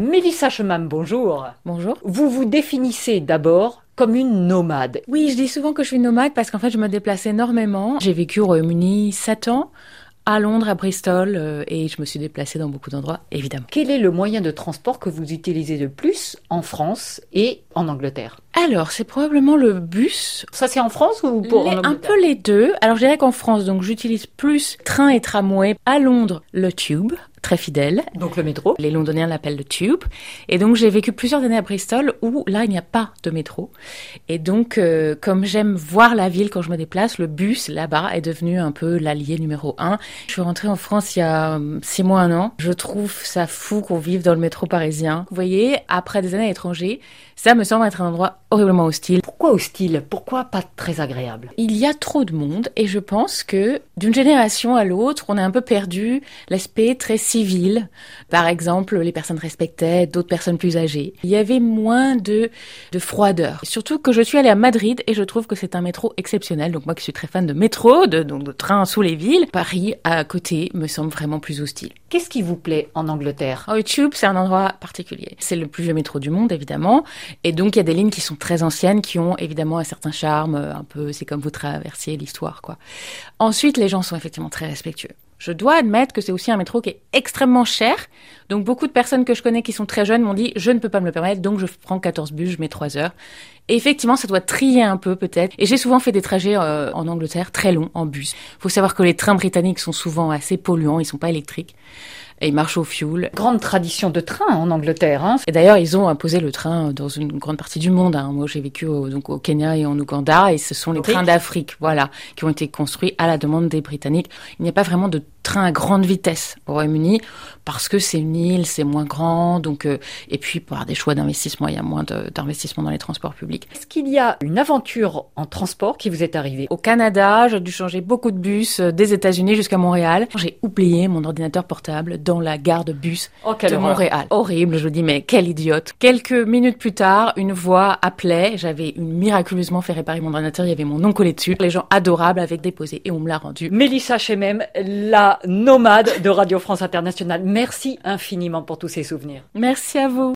Mélissa Chemam, bonjour. Bonjour. Vous vous définissez d'abord comme une nomade. Oui, je dis souvent que je suis nomade parce qu'en fait, je me déplace énormément. J'ai vécu au Royaume-Uni 7 ans, à Londres, à Bristol, euh, et je me suis déplacée dans beaucoup d'endroits, évidemment. Quel est le moyen de transport que vous utilisez le plus en France et en Angleterre? Alors, c'est probablement le bus. Ça, c'est en France ou pour Les- en un peu les deux. Alors, je dirais qu'en France, donc, j'utilise plus train et tramway. À Londres, le tube, très fidèle. Donc le métro. Les Londoniens l'appellent le Tube. Et donc j'ai vécu plusieurs années à Bristol où là il n'y a pas de métro. Et donc euh, comme j'aime voir la ville quand je me déplace, le bus là-bas est devenu un peu l'allié numéro un. Je suis rentrée en France il y a euh, six mois, un an. Je trouve ça fou qu'on vive dans le métro parisien. Vous voyez, après des années à l'étranger, ça me semble être un endroit horriblement hostile. Pourquoi hostile? Pourquoi pas très agréable? Il y a trop de monde et je pense que d'une génération à l'autre, on a un peu perdu l'aspect très civil. Par exemple, les personnes respectaient d'autres personnes plus âgées. Il y avait moins de, de froideur. Surtout que je suis allée à Madrid et je trouve que c'est un métro exceptionnel. Donc moi qui suis très fan de métro, de, donc de train sous les villes, Paris à côté me semble vraiment plus hostile. Qu'est-ce qui vous plaît en Angleterre? Oh, Tube, c'est un endroit particulier. C'est le plus vieux métro du monde, évidemment. Et donc, il y a des lignes qui sont très anciennes, qui ont évidemment un certain charme, un peu, c'est comme vous traversiez l'histoire, quoi. Ensuite, les gens sont effectivement très respectueux. Je dois admettre que c'est aussi un métro qui est extrêmement cher. Donc, beaucoup de personnes que je connais qui sont très jeunes m'ont dit, je ne peux pas me le permettre, donc je prends 14 bus, je mets 3 heures. Et effectivement, ça doit trier un peu, peut-être. Et j'ai souvent fait des trajets euh, en Angleterre très longs, en bus. faut savoir que les trains britanniques sont souvent assez polluants, ils sont pas électriques. Et ils marchent au fioul. Grande tradition de train en Angleterre. Hein Et d'ailleurs, ils ont imposé le train dans une grande partie du monde. hein. Moi, j'ai vécu au, donc au Kenya et en Ouganda, et ce sont les trains d'Afrique, voilà, qui ont été construits à la demande des Britanniques. Il n'y a pas vraiment de train à grande vitesse au Royaume-Uni parce que c'est une île, c'est moins grand, donc euh, et puis avoir des choix d'investissement, il y a moins d'investissement dans les transports publics. Est-ce qu'il y a une aventure en transport qui vous est arrivée? Au Canada, j'ai dû changer beaucoup de bus euh, des États-Unis jusqu'à Montréal. J'ai oublié mon ordinateur portable dans la gare de bus Oh, de Montréal. Horrible, je dis, mais quel idiote. Quelques minutes plus tard, une voix appelait. J'avais une miraculeusement fait réparer mon ordinateur. Il y avait mon nom collé dessus. Les gens adorables avaient déposé et on me l'a rendu. Mélissa Chemem, la nomade de Radio France Internationale. Merci infiniment pour tous ces souvenirs. Merci à vous.